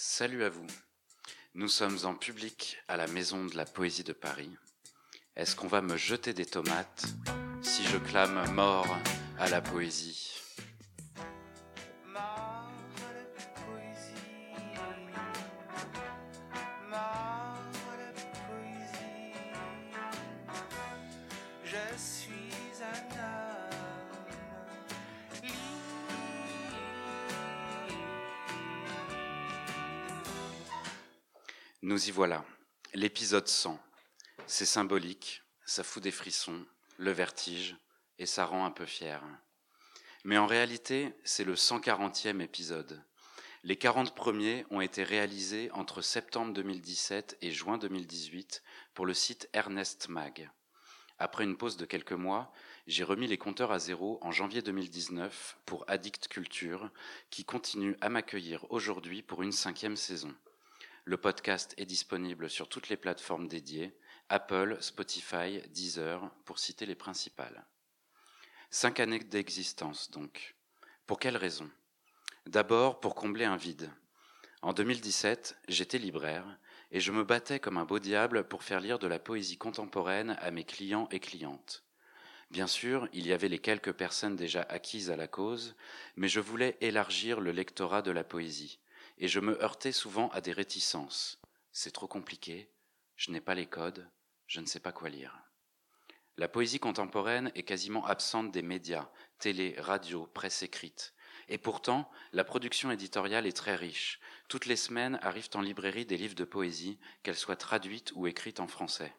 Salut à vous. Nous sommes en public à la Maison de la Poésie de Paris. Est-ce qu'on va me jeter des tomates si je clame mort à la poésie? Voilà. L'épisode 100. C'est symbolique, ça fout des frissons, le vertige, et ça rend un peu fier. Mais en réalité, c'est le 140e épisode. Les 40 premiers ont été réalisés entre septembre 2017 et juin 2018 pour le site Ernest Mag. Après une pause de quelques mois, j'ai remis les compteurs à zéro en janvier 2019 pour Addict Culture, qui continue à m'accueillir aujourd'hui pour une cinquième saison. Le podcast est disponible sur toutes les plateformes dédiées, Apple, Spotify, Deezer, pour citer les principales. Cinq années d'existence, donc. Pour quelles raisons? D'abord, pour combler un vide. En 2017, j'étais libraire et je me battais comme un beau diable pour faire lire de la poésie contemporaine à mes clients et clientes. Bien sûr, il y avait les quelques personnes déjà acquises à la cause, mais je voulais élargir le lectorat de la poésie, et je me heurtais souvent à des réticences. C'est trop compliqué, je n'ai pas les codes, je ne sais pas quoi lire. La poésie contemporaine est quasiment absente des médias, télé, radio, presse écrite. Et pourtant, la production éditoriale est très riche. Toutes les semaines arrivent en librairie des livres de poésie, qu'elles soient traduites ou écrites en français.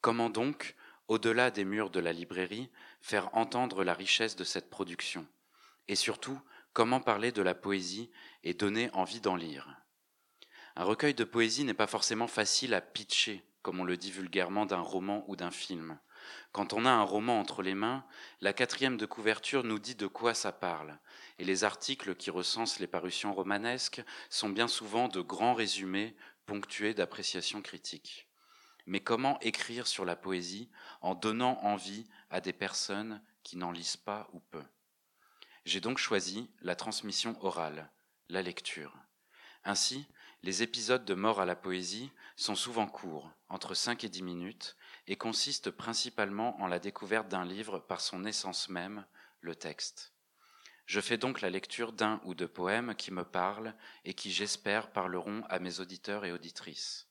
Comment donc, au-delà des murs de la librairie, faire entendre la richesse de cette production? Et surtout, comment parler de la poésie et donner envie d'en lire Un recueil de poésie n'est pas forcément facile à pitcher, comme on le dit vulgairement d'un roman ou d'un film. Quand on a un roman entre les mains, la quatrième de couverture nous dit de quoi ça parle, et les articles qui recensent les parutions romanesques sont bien souvent de grands résumés ponctués d'appréciations critiques. Mais comment écrire sur la poésie en donnant envie à des personnes qui n'en lisent pas ou peu? J'ai donc choisi la transmission orale, la lecture. Ainsi, les épisodes de Mort à la poésie sont souvent courts, entre 5 et 10 minutes, et consistent principalement en la découverte d'un livre par son essence même, le texte. Je fais donc la lecture d'un ou de poèmes qui me parlent et qui, j'espère, parleront à mes auditeurs et auditrices.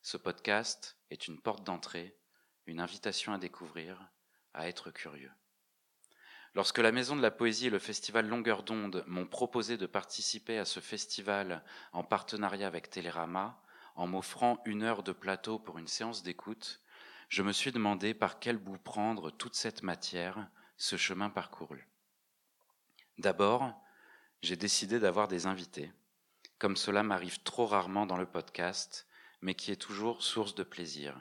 Ce podcast est une porte d'entrée, une invitation à découvrir, à être curieux. Lorsque la Maison de la Poésie et le Festival Longueur d'onde m'ont proposé de participer à ce festival en partenariat avec Télérama, en m'offrant une heure de plateau pour une séance d'écoute, je me suis demandé par quel bout prendre toute cette matière, ce chemin parcouru. D'abord, j'ai décidé d'avoir des invités, comme cela m'arrive trop rarement dans le podcast, mais qui est toujours source de plaisir.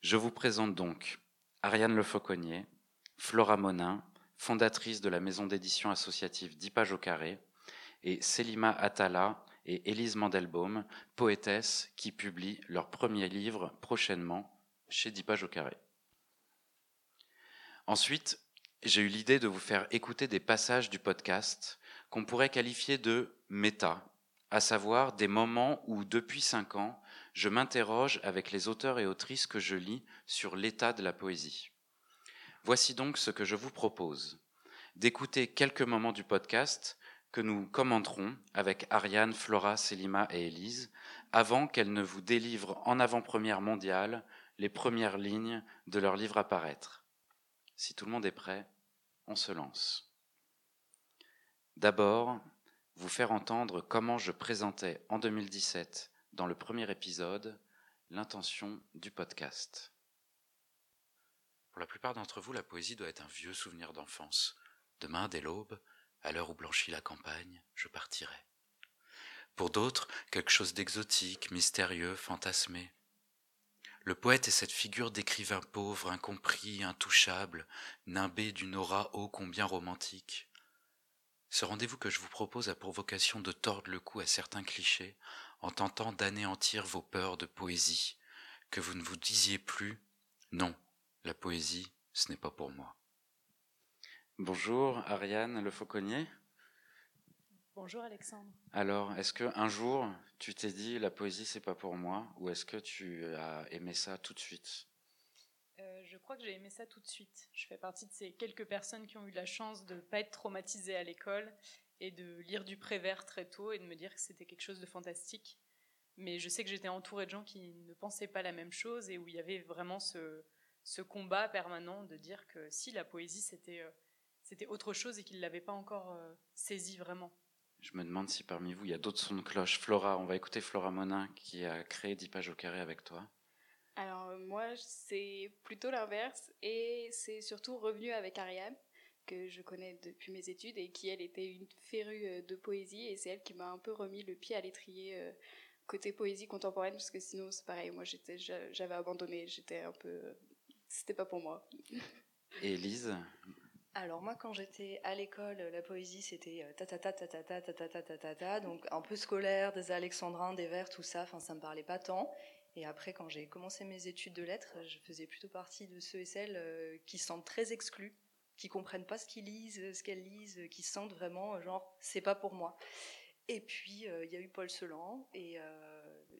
Je vous présente donc Ariane Le Fauconnier, Flora Monin, fondatrice de la maison d'édition associative Dix au carré, et Selima Atala et Élise Mandelbaum, poétesses qui publient leur premier livre prochainement chez Dix au carré. Ensuite, j'ai eu l'idée de vous faire écouter des passages du podcast qu'on pourrait qualifier de méta, à savoir des moments où, depuis cinq ans, je m'interroge avec les auteurs et autrices que je lis sur l'état de la poésie. Voici donc ce que je vous propose d'écouter quelques moments du podcast que nous commenterons avec Ariane, Flora, Selima et Élise avant qu'elles ne vous délivrent en avant-première mondiale les premières lignes de leur livre à paraître. Si tout le monde est prêt, on se lance. D'abord, vous faire entendre comment je présentais en 2017, dans le premier épisode, l'intention du podcast. Pour la plupart d'entre vous, la poésie doit être un vieux souvenir d'enfance. Demain, dès l'aube, à l'heure où blanchit la campagne, je partirai. Pour d'autres, quelque chose d'exotique, mystérieux, fantasmé. Le poète est cette figure d'écrivain pauvre, incompris, intouchable, nimbé d'une aura ô combien romantique. Ce rendez-vous que je vous propose a pour vocation de tordre le cou à certains clichés en tentant d'anéantir vos peurs de poésie, que vous ne vous disiez plus non, la poésie, ce n'est pas pour moi. Bonjour Ariane Le Fauconnier. Bonjour Alexandre. Alors, est-ce que un jour tu t'es dit la poésie c'est pas pour moi, ou est-ce que tu as aimé ça tout de suite? Euh, Je crois que j'ai aimé ça tout de suite. Je fais partie de ces quelques personnes qui ont eu la chance de ne pas être traumatisées à l'école et de lire du Prévert très tôt et de me dire que c'était quelque chose de fantastique. Mais je sais que j'étais entourée de gens qui ne pensaient pas la même chose et où il y avait vraiment ce, ce combat permanent de dire que si la poésie c'était euh, c'était autre chose et qu'ils ne l'avaient pas encore euh, saisi vraiment. Je me demande si parmi vous il y a d'autres sons de cloche. Flora, on va écouter Flora Monin qui a créé 10 pages au carré avec toi. Alors euh, moi c'est plutôt l'inverse et c'est surtout revenu avec Ariane que je connais depuis mes études et qui elle était une férue de poésie et c'est elle qui m'a un peu remis le pied à l'étrier côté poésie contemporaine parce que sinon c'est pareil moi j'étais j'avais abandonné j'étais un peu c'était pas pour moi et Elise alors moi quand j'étais à l'école la poésie c'était ta ta ta ta ta ta ta ta ta ta ta donc un peu scolaire des alexandrins des vers tout ça enfin ça me parlait pas tant et après quand j'ai commencé mes études de lettres je faisais plutôt partie de ceux et celles qui se sentent très exclus qui comprennent pas ce qu'ils lisent ce qu'elles lisent qui se sentent vraiment genre c'est pas pour moi et puis, il y a eu Paul Celan. Et,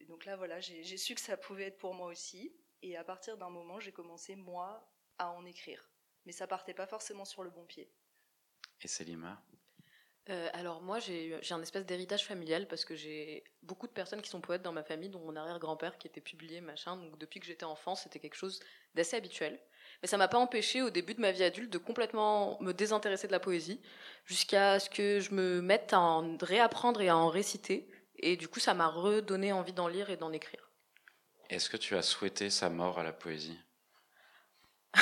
et donc là, voilà, j'ai su que ça pouvait être pour moi aussi. Et à partir d'un moment, j'ai commencé, moi, à en écrire. Mais ça partait pas forcément sur le bon pied. Et Selima? Euh, alors moi j'ai un espèce d'héritage familial parce que j'ai beaucoup de personnes qui sont poètes dans ma famille, dont mon arrière-grand-père qui était publié, machin. Donc depuis que j'étais enfant, c'était quelque chose d'assez habituel. Mais ça m'a pas empêché au début de ma vie adulte de complètement me désintéresser de la poésie, jusqu'à ce que je me mette à en réapprendre et à en réciter. Et du coup, ça m'a redonné envie d'en lire et d'en écrire. Est-ce que tu as souhaité sa mort à la poésie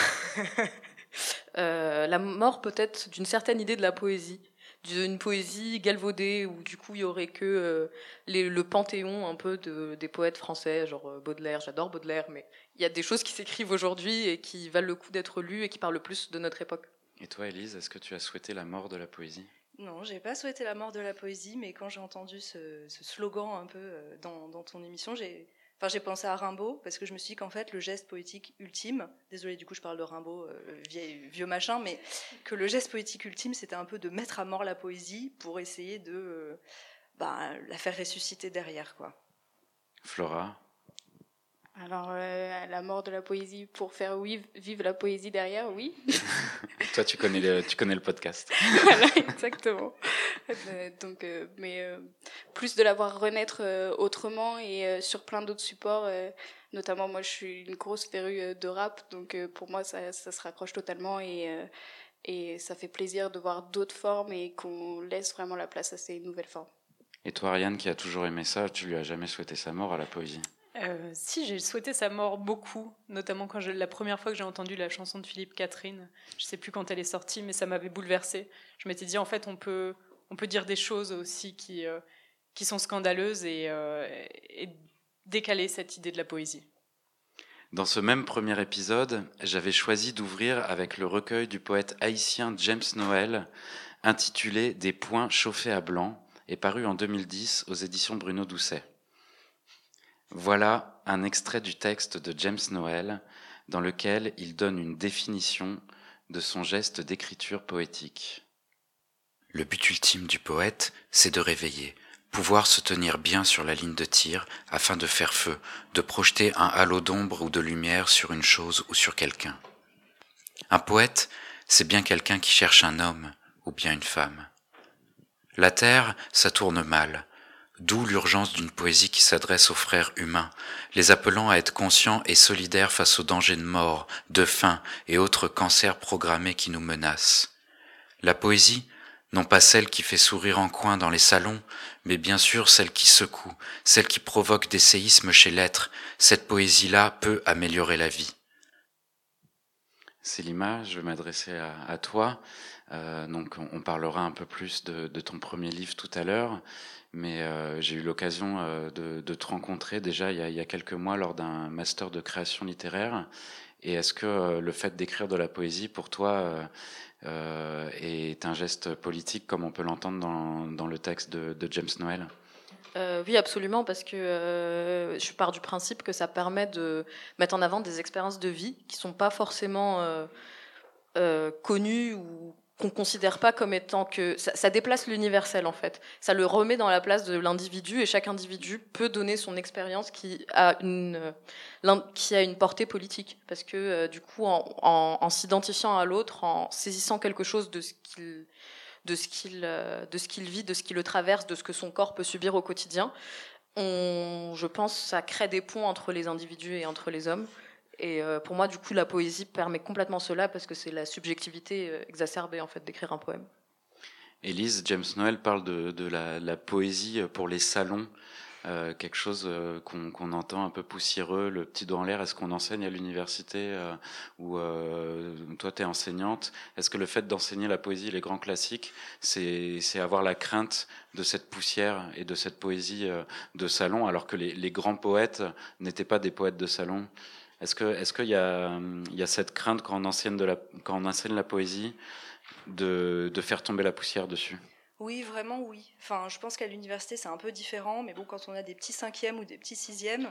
euh, La mort peut-être d'une certaine idée de la poésie d'une poésie galvaudée où du coup il y aurait que euh, les, le panthéon un peu de, des poètes français, genre euh, Baudelaire, j'adore Baudelaire, mais il y a des choses qui s'écrivent aujourd'hui et qui valent le coup d'être lues et qui parlent plus de notre époque. Et toi, Elise, est-ce que tu as souhaité la mort de la poésie? Non, j'ai pas souhaité la mort de la poésie, mais quand j'ai entendu ce, ce, slogan un peu dans, dans ton émission, j'ai Enfin, j'ai pensé à Rimbaud parce que je me suis dit qu'en fait, le geste poétique ultime, désolé, du coup, je parle de Rimbaud, euh, vieux, vieux, machin, mais que le geste poétique ultime, c'était un peu de mettre à mort la poésie pour essayer de euh, bah, la faire ressusciter derrière, quoi. Flora? Alors, euh, la mort de la poésie pour faire vivre, vivre la poésie derrière, oui. Toi, tu connais le, tu connais le podcast. voilà, exactement. Euh, donc, euh, mais euh, plus de la voir renaître euh, autrement et euh, sur plein d'autres supports. notamment, moi, je suis une grosse férue de rap, donc pour moi, ça, ça, se raccroche totalement et, et ça fait plaisir de voir d'autres formes et qu'on laisse vraiment la place à ces nouvelles formes. Et toi, Ariane, qui a toujours aimé ça, tu lui as jamais souhaité sa mort à la poésie? Euh, si, j'ai souhaité sa mort beaucoup, notamment quand je, la première fois que j'ai entendu la chanson de Philippe Catherine. Je sais plus quand elle est sortie, mais ça m'avait bouleversée. Je m'étais dit, en fait, on peut, on peut dire des choses aussi qui, euh, sont scandaleuses et, euh, et décaler cette idée de la poésie. Dans ce même premier épisode, j'avais choisi d'ouvrir avec le recueil du poète haïtien James Noël, intitulé Des points chauffés à blanc, et paru en 2010 aux éditions Bruno Doucet. Voilà un extrait du texte de James Noël dans lequel il donne une définition de son geste d'écriture poétique. Le but ultime du poète, c'est de réveiller, pouvoir se tenir bien sur la ligne de tir afin de faire feu, de projeter un halo d'ombre ou de lumière sur une chose ou sur quelqu'un. Un poète, c'est bien quelqu'un qui cherche un homme ou bien une femme. La terre, ça tourne mal, D'où l'urgence d'une poésie qui s'adresse aux frères humains, les appelant à être conscients et solidaires face aux dangers de mort, de faim et autres cancers programmés qui nous menacent. La poésie, non pas celle qui fait sourire en coin dans les salons, mais bien sûr celle qui secoue, celle qui provoque des séismes chez l'être, cette poésie-là peut améliorer la vie. Célima, je vais m'adresser à, toi. Euh, donc, on, parlera un peu plus de, ton premier livre tout à l'heure, mais euh, j'ai eu l'occasion euh, de, te rencontrer déjà il y, a, il y a quelques mois lors d'un master de création littéraire. Et est-ce que le fait d'écrire de la poésie pour toi euh, est un geste politique comme on peut l'entendre dans, le texte de, James Noël. Euh, oui, absolument, parce que euh, je pars du principe que ça permet de mettre en avant des expériences de vie qui sont pas forcément connues ou qu'on considère pas comme étant que ça, déplace l'universel en fait. Ça le remet dans la place de l'individu et chaque individu peut donner son expérience qui a une qui a une portée politique parce que euh, du coup en, s'identifiant à l'autre, en saisissant quelque chose de ce qu'il de ce qu'il euh, de ce qu'il vit, de ce qui le traverse, de ce que son corps peut subir au quotidien, on, je pense, ça crée des ponts entre les individus et entre les hommes. Et euh, pour moi, du coup, la poésie permet complètement cela parce que c'est la subjectivité euh, exacerbée en fait d'écrire un poème. Élise, James Noël parle de, la, poésie pour les salons, euh, quelque chose qu'on entend un peu poussiéreux, le petit doigt en l'air. Est-ce qu'on enseigne à l'université ou toi tu es enseignante? Est-ce que le fait d'enseigner la poésie, les grands classiques, c'est avoir la crainte de cette poussière et de cette poésie de salon, alors que les grands poètes n'étaient pas des poètes de salon? Est-ce qu'il y a y a cette crainte quand on enseigne de la quand on enseigne la poésie de, de faire tomber la poussière dessus? Oui, vraiment oui. Enfin, je pense qu'à l'université c'est un peu différent, mais bon, quand on a des petits cinquièmes ou des petits sixièmes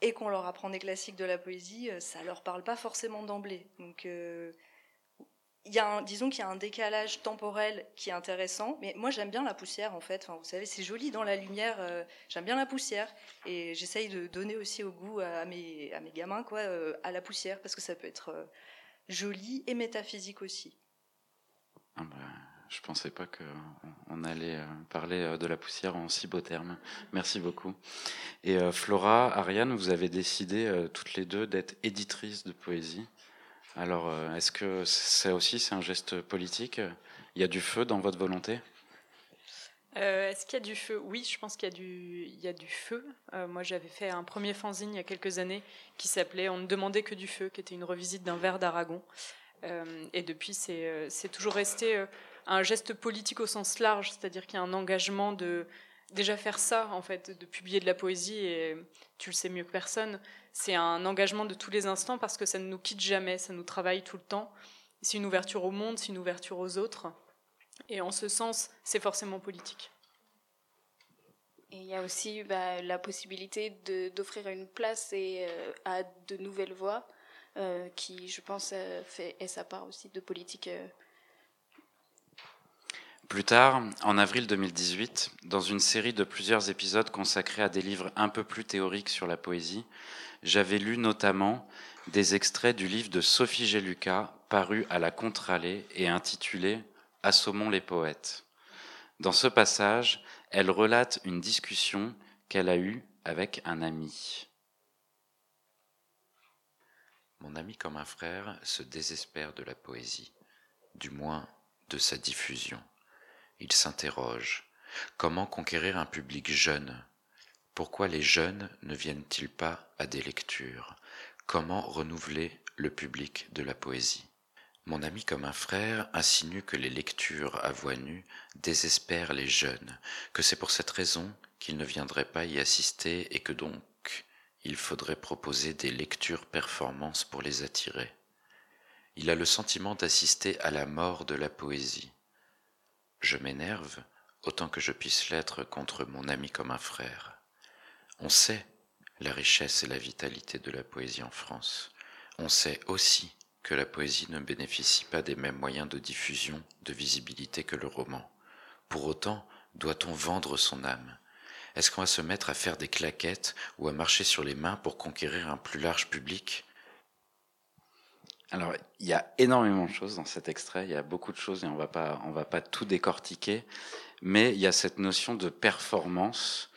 et qu'on leur apprend des classiques de la poésie, euh, ça leur parle pas forcément d'emblée. Donc euh, il y a disons qu'il y a un décalage temporel qui est intéressant, mais moi j'aime bien la poussière en fait. Vous savez, c'est joli dans la lumière. Euh, j'aime bien la poussière et j'essaye de donner aussi au goût à mes, à mes gamins quoi, euh, à la poussière parce que ça peut être euh, joli et métaphysique aussi. Ah bah, je pensais pas qu'on allait parler de la poussière en si beaux termes. Merci beaucoup. Et Flora, Ariane, vous avez décidé toutes les deux d'être éditrices de poésie. Alors, euh, est-ce que ça aussi, c'est un geste politique? Il y a du feu dans votre volonté? Euh, Est-ce qu'il y a du feu? Oui, je pense qu'il y a du, feu. Euh, moi, j'avais fait un premier fanzine il y a quelques années qui s'appelait On ne demandait que du feu, qui était une revisite d'un vers d'Aragon. et depuis, c'est toujours resté un geste politique au sens large, c'est-à-dire qu'il y a un engagement de déjà faire ça, en fait, de publier de la poésie, et tu le sais mieux que personne, c'est un engagement de tous les instants parce que ça ne nous quitte jamais, ça nous travaille tout le temps. C'est une ouverture au monde, c'est une ouverture aux autres. Et en ce sens, c'est forcément politique. Et il y a aussi bah, la possibilité d'offrir une place et, euh, à de nouvelles voix, euh, qui, je pense, euh, fait est sa part aussi de politique. Plus tard, en avril 2018, dans une série de plusieurs épisodes consacrés à des livres un peu plus théoriques sur la poésie, j'avais lu notamment des extraits du livre de Sophie Géluca, paru à la Contralée et intitulé Assommons les poètes. Dans ce passage, elle relate une discussion qu'elle a eue avec un ami. Mon ami comme un frère se désespère de la poésie, du moins de sa diffusion. Il s'interroge. Comment conquérir un public jeune? Pourquoi les jeunes ne viennent-ils pas à des lectures? Comment renouveler le public de la poésie? Mon ami comme un frère insinue que les lectures à voix nue désespèrent les jeunes, que c'est pour cette raison qu'ils ne viendraient pas y assister et que donc il faudrait proposer des lectures performances pour les attirer. Il a le sentiment d'assister à la mort de la poésie. Je m'énerve autant que je puisse l'être contre mon ami comme un frère. On sait la richesse et la vitalité de la poésie en France. On sait aussi que la poésie ne bénéficie pas des mêmes moyens de diffusion, de visibilité que le roman. Pour autant, doit-on vendre son âme? Est-ce qu'on va se mettre à faire des claquettes ou à marcher sur les mains pour conquérir un plus large public? Alors, il y a énormément de choses dans cet extrait, il y a beaucoup de choses et on va pas, on va pas tout décortiquer, mais il y a cette notion de performance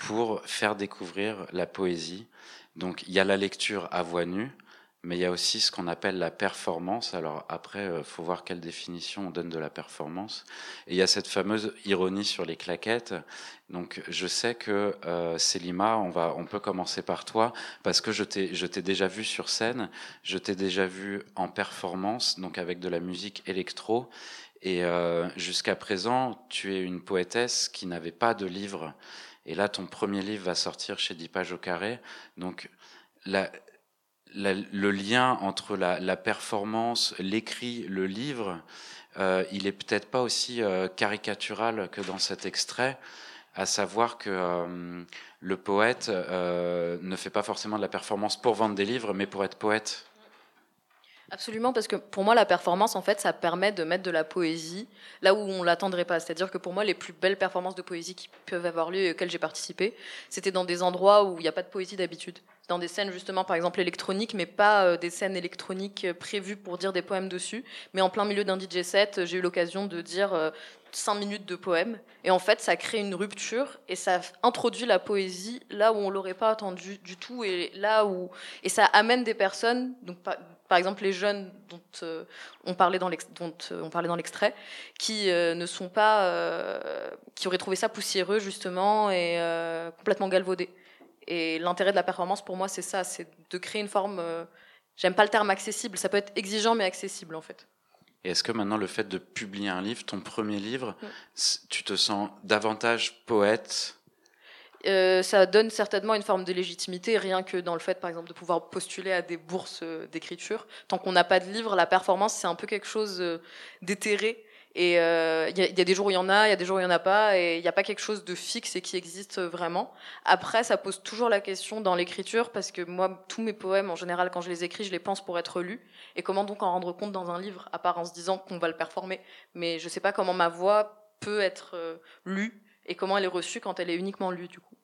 pour faire découvrir la poésie. Donc il y a la lecture à voix nue, mais il y a aussi ce qu'on appelle la performance. Alors après, il euh, faut voir quelle définition on donne de la performance. Et il y a cette fameuse ironie sur les claquettes. Donc je sais que euh, on va, on peut commencer par toi parce que je t'ai, je t'ai déjà vu sur scène, je t'ai déjà vu en performance, donc avec de la musique électro. Et euh, jusqu'à présent, tu es une poétesse qui n'avait pas de livre. Et là, ton premier livre va sortir chez 10 pages au carré. Donc, le lien entre la, performance, l'écrit, le livre, euh, il est peut-être pas aussi euh, caricatural que dans cet extrait, à savoir que euh, le poète ne fait pas forcément de la performance pour vendre des livres, mais pour être poète. Absolument, parce que pour moi, la performance, en fait, ça permet de mettre de la poésie là où on l'attendrait pas. C'est-à-dire que pour moi, les plus belles performances de poésie qui peuvent avoir lieu et auxquelles j'ai participé, c'était dans des endroits où il n'y a pas de poésie d'habitude. Dans des scènes, justement, par exemple, électroniques, mais pas euh, des scènes électroniques euh, prévues pour dire des poèmes dessus. Mais en plein milieu d'un DJ set, j'ai eu l'occasion de dire euh, cinq minutes de poème. Et en fait, ça crée une rupture et ça introduit la poésie là où on l'aurait pas attendu du tout et là où et ça amène des personnes. Donc par, exemple les jeunes dont euh, on parlait dans dont euh, on parlait dans l'extrait, qui euh, ne sont pas, qui auraient trouvé ça poussiéreux justement et complètement galvaudé. Et l'intérêt de la performance pour moi, c'est ça, c'est de créer une forme. J'aime pas le terme accessible. Ça peut être exigeant mais accessible en fait. Et est-ce que maintenant le fait de publier un livre, ton premier livre, Mm. tu te sens davantage poète Euh, ça donne certainement une forme de légitimité, rien que dans le fait, par exemple, de pouvoir postuler à des bourses euh, d'écriture. Tant qu'on n'a pas de livre, la performance, c'est un peu quelque chose euh, d'éthéré. Et euh, il y, a- il y a des jours où il y en a, il y a des jours où il n'y en a pas, et il n'y a pas quelque chose de fixe et qui existe euh, vraiment. Après, ça pose toujours la question dans l'écriture, parce que moi, tous mes poèmes, en général, quand je les écris, je les pense pour être lus. Et comment donc en rendre compte dans un livre, à part en se disant qu'on va le performer? Mais je sais pas comment ma voix peut être euh, lue et comment elle est reçue quand elle est uniquement lue, du coup?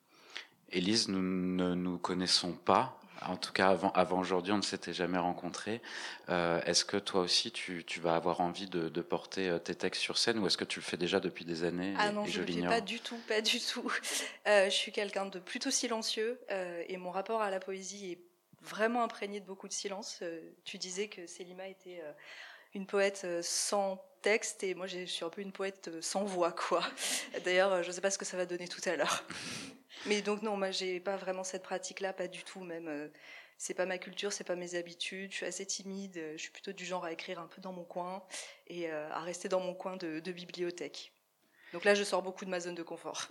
Élise, nous ne nous connaissons pas. En tout cas, avant, avant aujourd'hui, on ne s'était jamais rencontrés. Euh, est-ce que toi aussi, tu, tu vas avoir envie de, de porter euh, tes textes sur scène ou est-ce que tu le fais déjà depuis des années Ah non, et je ne le fais l'ignore pas du tout, pas du tout. Euh, je suis quelqu'un de plutôt silencieux euh, et mon rapport à la poésie est vraiment imprégné de beaucoup de silence. Euh, tu disais que Selima était euh, une poète euh, sans texte et moi je suis un peu une poète euh, sans voix quoi. D'ailleurs, euh, je ne sais pas ce que ça va donner tout à l'heure. Mais donc non, moi j'ai pas vraiment cette pratique-là, pas du tout même. c'est pas ma culture, c'est pas mes habitudes. Je suis assez timide. Je suis plutôt du genre à écrire un peu dans mon coin et à rester dans mon coin de, de bibliothèque. Donc là, je sors beaucoup de ma zone de confort.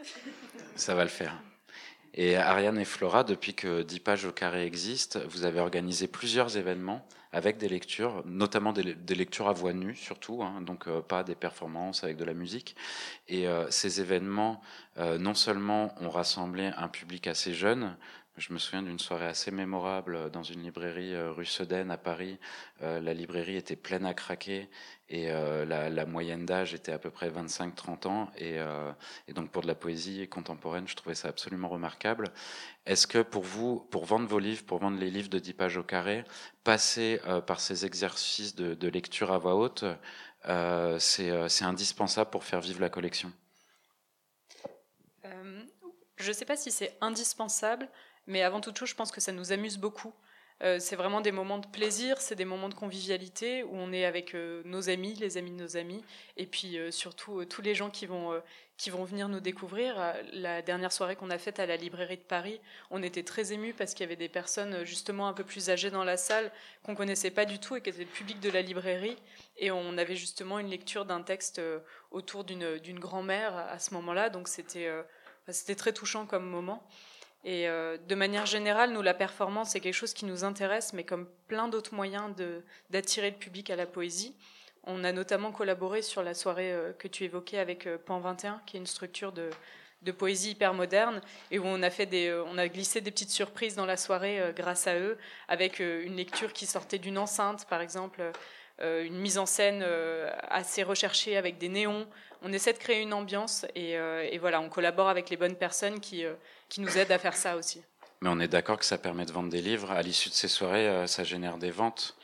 Ça va le faire. Et Ariane et Flora, depuis que 10 pages au carré existe, vous avez organisé plusieurs événements avec des lectures, notamment des, lectures à voix nue surtout, hein, donc euh, pas des performances avec de la musique. Et euh, ces événements, euh, non seulement ont rassemblé un public assez jeune, je me souviens d'une soirée assez mémorable dans une librairie euh, rue Sedaine à Paris. Euh, la librairie était pleine à craquer et euh, la, moyenne d'âge était à peu près 25-30 ans. Et, euh, donc pour de la poésie contemporaine, je trouvais ça absolument remarquable. Est-ce que pour vous, pour vendre vos livres, pour vendre les livres de 10 pages au carré, passer euh, par ces exercices de, lecture à voix haute, euh, c'est euh, indispensable pour faire vivre la collection? Euh, je ne sais pas si c'est indispensable, mais avant toute chose, je pense que ça nous amuse beaucoup. Euh, c'est vraiment des moments de plaisir, c'est des moments de convivialité où on est avec euh, nos amis, les amis de nos amis, et puis euh, surtout tous les gens qui vont, qui vont venir nous découvrir. La dernière soirée qu'on a faite à la librairie de Paris, on était très émus parce qu'il y avait des personnes justement un peu plus âgées dans la salle qu'on connaissait pas du tout et qui étaient le public de la librairie. Et on avait justement une lecture d'un texte autour d'une grand-mère à ce moment-là, donc c'était C'était très touchant comme moment. Et euh, de manière générale, nous, la performance, c'est quelque chose qui nous intéresse, mais comme plein d'autres moyens d'attirer le public à la poésie. On a notamment collaboré sur la soirée euh, que tu évoquais avec euh, Pan 21, qui est une structure de, poésie hyper moderne, et où on a, fait des, on a glissé des petites surprises dans la soirée grâce à eux, avec une lecture qui sortait d'une enceinte, par exemple, une mise en scène assez recherchée avec des néons. On essaie de créer une ambiance, et, voilà, on collabore avec les bonnes personnes qui, qui nous aident à faire ça aussi. Mais on est d'accord que ça permet de vendre des livres. À l'issue de ces soirées, euh, ça génère des ventes.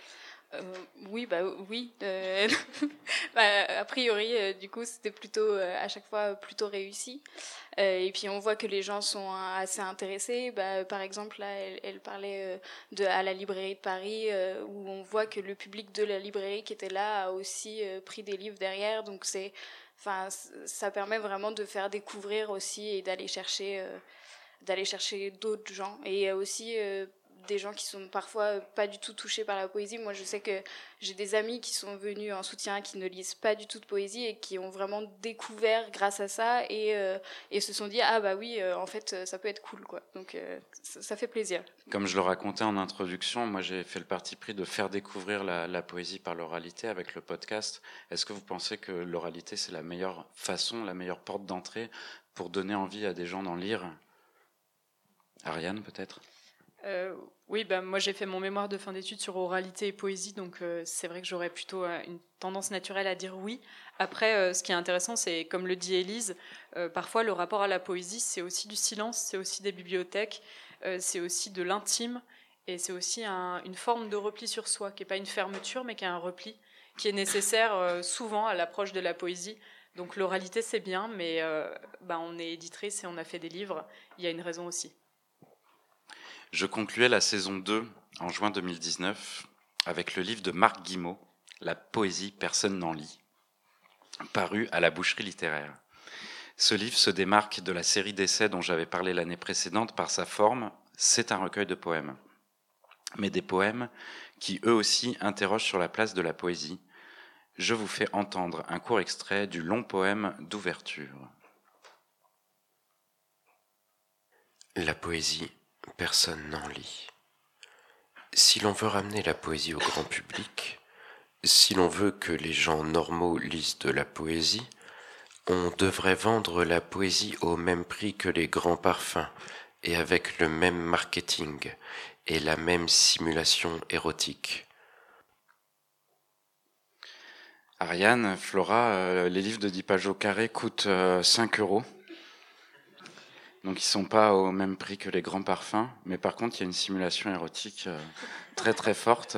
Euh, oui, bah oui. euh, bah, a priori, euh, du coup, c'était plutôt à chaque fois plutôt réussi. Et puis on voit que les gens sont assez intéressés. Bah, par exemple, là, elle, elle parlait de à la librairie de Paris, où on voit que le public de la librairie qui était là a aussi pris des livres derrière. Donc c'est, enfin, ça permet vraiment de faire découvrir aussi et d'aller chercher, d'aller chercher d'autres gens. Et aussi euh, des gens qui sont parfois euh, pas du tout touchés par la poésie. Moi, je sais que j'ai des amis qui sont venus en soutien, qui ne lisent pas du tout de poésie et qui ont vraiment découvert grâce à ça et, euh, et se sont dit ah bah oui, en fait, ça peut être cool quoi. Donc ça, fait plaisir. Comme je le racontais en introduction, moi j'ai fait le parti pris de faire découvrir la poésie par l'oralité avec le podcast. Est-ce que vous pensez que l'oralité c'est la meilleure façon, la meilleure porte d'entrée pour donner envie à des gens d'en lire? Ariane peut-être? Euh, oui, bah, moi j'ai fait mon mémoire de fin d'études sur oralité et poésie, donc euh, c'est vrai que j'aurais plutôt euh, une tendance naturelle à dire oui. Après, ce qui est intéressant, c'est comme le dit Élise, parfois le rapport à la poésie, c'est aussi du silence, c'est aussi des bibliothèques, c'est aussi de l'intime, et c'est aussi un- une forme de repli sur soi, qui n'est pas une fermeture, mais qui est un repli, qui est nécessaire souvent à l'approche de la poésie. Donc l'oralité, c'est bien, mais bah, on est éditrice et on a fait des livres, il y a une raison aussi. Je concluais la saison 2 en juin 2019 avec le livre de Marc Guimot, La poésie, personne n'en lit, paru à la boucherie littéraire. Ce livre se démarque de la série d'essais dont j'avais parlé l'année précédente par sa forme. C'est un recueil de poèmes. Mais des poèmes qui eux aussi interrogent sur la place de la poésie. Je vous fais entendre un court extrait du long poème d'ouverture. La poésie, personne n'en lit. Si l'on veut ramener la poésie au grand public, si l'on veut que les gens normaux lisent de la poésie, on devrait vendre la poésie au même prix que les grands parfums et avec le même marketing et la même simulation érotique. Ariane, Flora, euh, les livres de 10 pages au carré coûtent euh, 5 euros. Donc ils sont pas au même prix que les grands parfums, mais par contre il y a une simulation érotique euh, très très forte.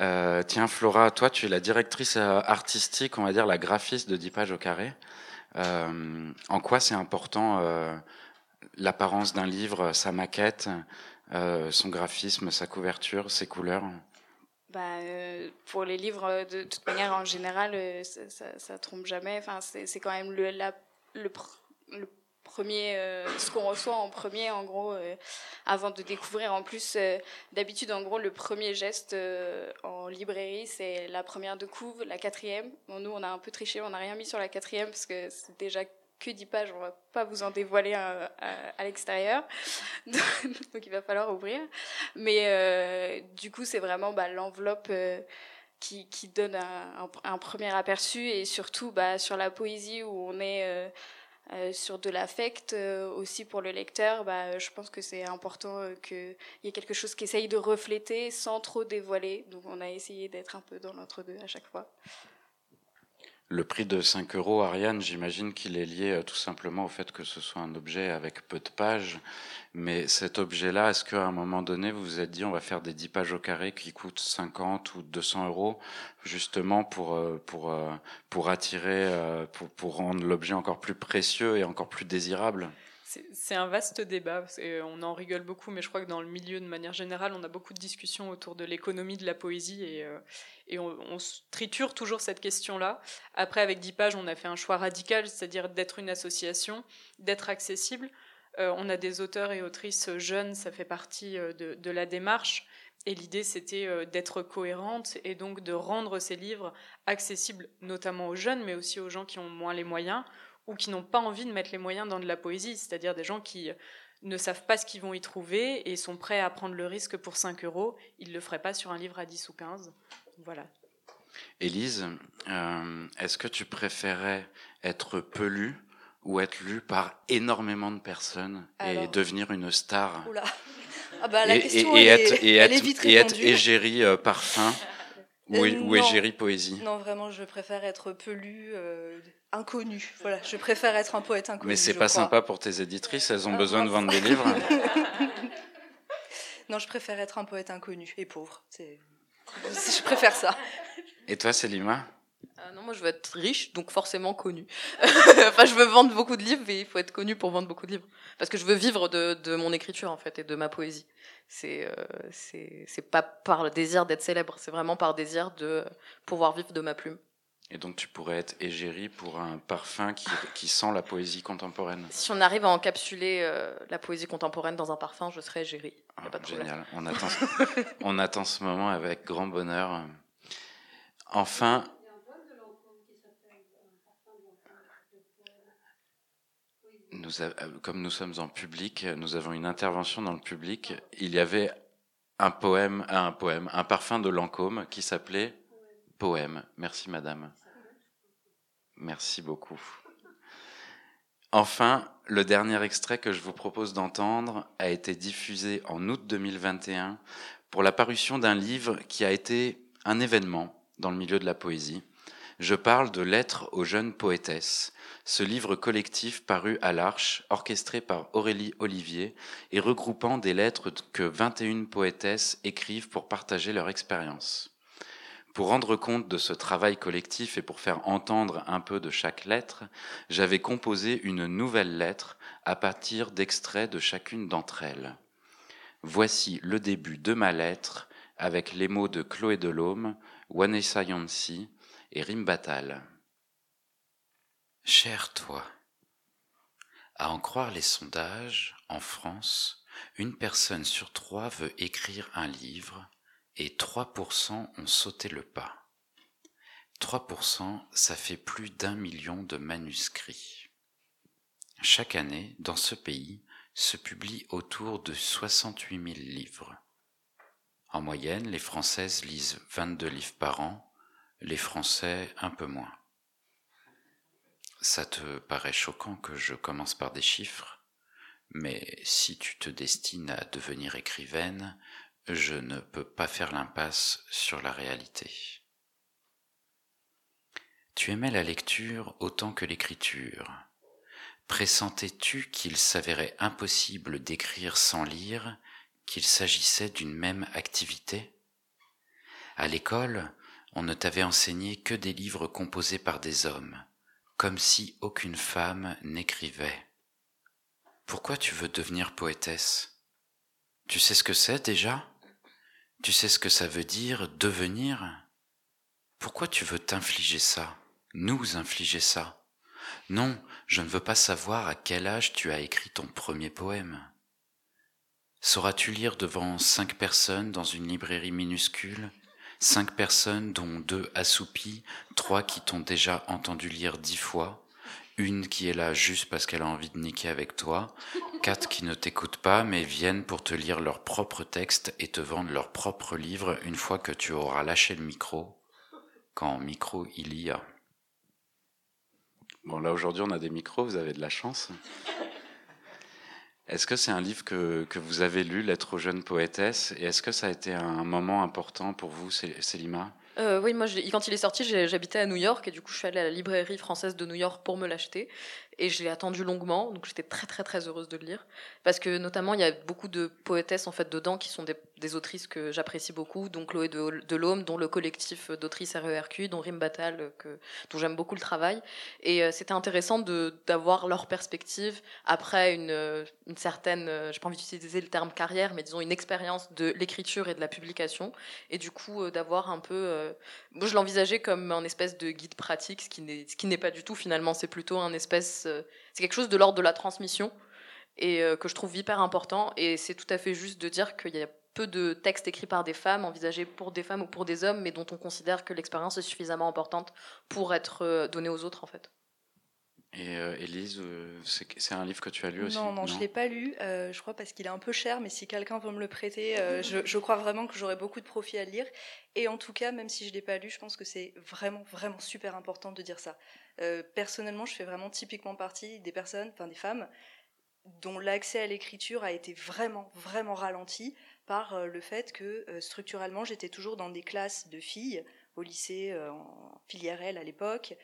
Euh, tiens Flora, toi tu es la directrice euh, artistique, on va dire la graphiste de 10 pages au carré. En quoi c'est important l'apparence d'un livre, sa maquette, son graphisme, sa couverture, ses couleurs? Bah, pour les livres, de toute manière, en général, ça, ça, trompe jamais. Enfin, c'est quand même le, le, le euh, ce qu'on reçoit en premier, en gros, euh, avant de découvrir. En plus, euh, d'habitude, en gros, le premier geste en librairie, c'est la première de couve, la quatrième. Nous, on a un peu triché, on n'a rien mis sur la quatrième parce que c'est déjà que 10 pages, on va pas vous en dévoiler à, l'extérieur. Donc il va falloir ouvrir. Mais du coup, c'est vraiment bah, l'enveloppe qui, qui donne un, premier aperçu et surtout bah, sur la poésie où on est euh, sur de l'affect euh, aussi pour le lecteur. Bah, je pense que c'est important euh, qu'il y ait quelque chose qui essaye de refléter sans trop dévoiler. Donc on a essayé d'être un peu dans l'entre-deux à chaque fois. Le prix de 5 euros, Ariane, j'imagine qu'il est lié euh, tout simplement au fait que ce soit un objet avec peu de pages. Mais cet objet-là, est-ce qu'à un moment donné, vous vous êtes dit, on va faire des 10 pages au carré qui coûtent 50 ou 200 euros, justement pour, euh, pour, euh, pour attirer, pour, pour rendre l'objet encore plus précieux et encore plus désirable? C'est un vaste débat. c'est- On en rigole beaucoup, mais je crois que dans le milieu, de manière générale, on a beaucoup de discussions autour de l'économie de la poésie et, euh, et on, triture toujours cette question-là. Après, avec 10 pages, on a fait un choix radical, c'est-à-dire d'être une association, d'être accessible. Euh, on a des auteurs et autrices jeunes, ça fait partie euh, de, de la démarche. Et l'idée, c'était euh, d'être cohérente et donc de rendre ces livres accessibles notamment aux jeunes, mais aussi aux gens qui ont moins les moyens ou qui n'ont pas envie de mettre les moyens dans de la poésie, c'est-à-dire des gens qui ne savent pas ce qu'ils vont y trouver et sont prêts à prendre le risque pour 5 euros. Ils ne le feraient pas sur un livre à 10 ou 15. Voilà. Élise, euh, est-ce que tu préférais être peu lu ou être lu par énormément de personnes et devenir une star? Oula. Ah bah, la et, question, et- et elle, être, est, et elle être- est vite et être égérie euh, parfum ou, Euh, ou égérie poésie. Non, vraiment, je préfère être pelu, euh, inconnu. Voilà, je préfère être un poète inconnu. Mais c'est pas crois. sympa pour tes éditrices, elles ont Ah, besoin de vendre des livres. Non, je préfère être un poète inconnu et pauvre. C'est... Je préfère ça. Et toi, Célima Ah non, moi je veux être riche, donc forcément connu. enfin, je veux vendre beaucoup de livres, mais il faut être connu pour vendre beaucoup de livres. Parce que je veux vivre de, de mon écriture, en fait, et de ma poésie. C'est euh, c'est pas par le désir d'être célèbre, c'est vraiment par désir de pouvoir vivre de ma plume. Et donc tu pourrais être égérie pour un parfum qui, qui sent la poésie contemporaine. Si on arrive à encapsuler euh, la poésie contemporaine dans un parfum, je serais égérie. Ah, génial, on attend, on attend ce moment avec grand bonheur. Enfin, euh, comme nous sommes en public, nous avons une intervention dans le public. Il y avait un poème, ah, un poème, un parfum de Lancôme qui s'appelait Poème. Merci madame. Merci beaucoup. Enfin, le dernier extrait que je vous propose d'entendre a été diffusé en août 2021 pour la parution d'un livre qui a été un événement dans le milieu de la poésie. Je parle de Lettres aux jeunes poétesses, ce livre collectif paru à l'Arche, orchestré par Aurélie Olivier et regroupant des lettres que 21 poétesses écrivent pour partager leur expérience. Pour rendre compte de ce travail collectif et pour faire entendre un peu de chaque lettre, j'avais composé une nouvelle lettre à partir d'extraits de chacune d'entre elles. Voici le début de ma lettre avec les mots de Chloé Delhomme, Wanessa Yancy et Rimbatal. Cher toi, à en croire les sondages, en France, une personne sur trois veut écrire un livre et 3% ont sauté le pas. 3%, ça fait plus d'un million de manuscrits. Chaque année, dans ce pays, se publie autour de 68 000 livres. En moyenne, les Françaises lisent 22 livres par an, les Français un peu moins. Ça te paraît choquant que je commence par des chiffres, mais si tu te destines à devenir écrivaine, je ne peux pas faire l'impasse sur la réalité. Tu aimais la lecture autant que l'écriture. Pressentais-tu qu'il s'avérait impossible d'écrire sans lire, qu'il s'agissait d'une même activité? À l'école, on ne t'avait enseigné que des livres composés par des hommes, comme si aucune femme n'écrivait. Pourquoi tu veux devenir poétesse? Tu sais ce que c'est déjà? Tu sais ce que ça veut dire devenir? Pourquoi tu veux t'infliger ça, nous infliger ça? Non, je ne veux pas savoir à quel âge tu as écrit ton premier poème. Sauras-tu lire devant cinq personnes dans une librairie minuscule? Cinq personnes dont deux assoupies, trois qui t'ont déjà entendu lire dix fois, une qui est là juste parce qu'elle a envie de niquer avec toi, quatre qui ne t'écoutent pas mais viennent pour te lire leur propre texte et te vendre leur propre livre une fois que tu auras lâché le micro, quand micro il y a. Bon, là aujourd'hui on a des micros, vous avez de la chance. Est-ce que c'est un livre que, que vous avez lu, Lettre aux jeunes poétesses Et est-ce que ça a été un moment important pour vous, Célima? Euh, oui, moi, quand il est sorti, j'habitais à New York et du coup, je suis allée à la librairie française de New York pour me l'acheter et je l'ai attendu longuement, donc j'étais très très très heureuse de le lire parce que notamment il y a beaucoup de poétesses en fait dedans qui sont des, des autrices que j'apprécie beaucoup, donc Chloé de, de l'Homme, dont le collectif d'autrices RERQ, dont Rim Battal, que, dont j'aime beaucoup le travail. Et euh, c'était intéressant d'avoir leur perspective après une, une certaine, euh, j'ai pas envie d'utiliser le terme carrière, mais disons une expérience de l'écriture et de la publication. Et du coup euh, d'avoir un peu, moi je l'envisageais comme un espèce de guide pratique, ce qui n'est pas du tout finalement, c'est plutôt un espèce euh, c'est quelque chose de l'ordre de la transmission et euh, que je trouve hyper important. Et c'est tout à fait juste de dire qu'il y a peu de textes écrits par des femmes, envisagés pour des femmes ou pour des hommes, mais dont on considère que l'expérience est suffisamment importante pour être euh, donnée aux autres, en fait. Et Elise, c'est un livre que tu as lu aussi? Non, non, je ne l'ai pas lu, je crois parce qu'il est un peu cher, mais si quelqu'un veut me le prêter, je, je, crois vraiment que j'aurai beaucoup de profit à le lire. Et en tout cas, même si je ne l'ai pas lu, je pense que c'est vraiment, vraiment super important de dire ça. Euh, personnellement, je fais vraiment typiquement partie des personnes, enfin des femmes, dont l'accès à l'écriture a été vraiment, vraiment ralenti par euh, le fait que euh, structurellement, j'étais toujours dans des classes de filles au lycée en filière L à l'époque,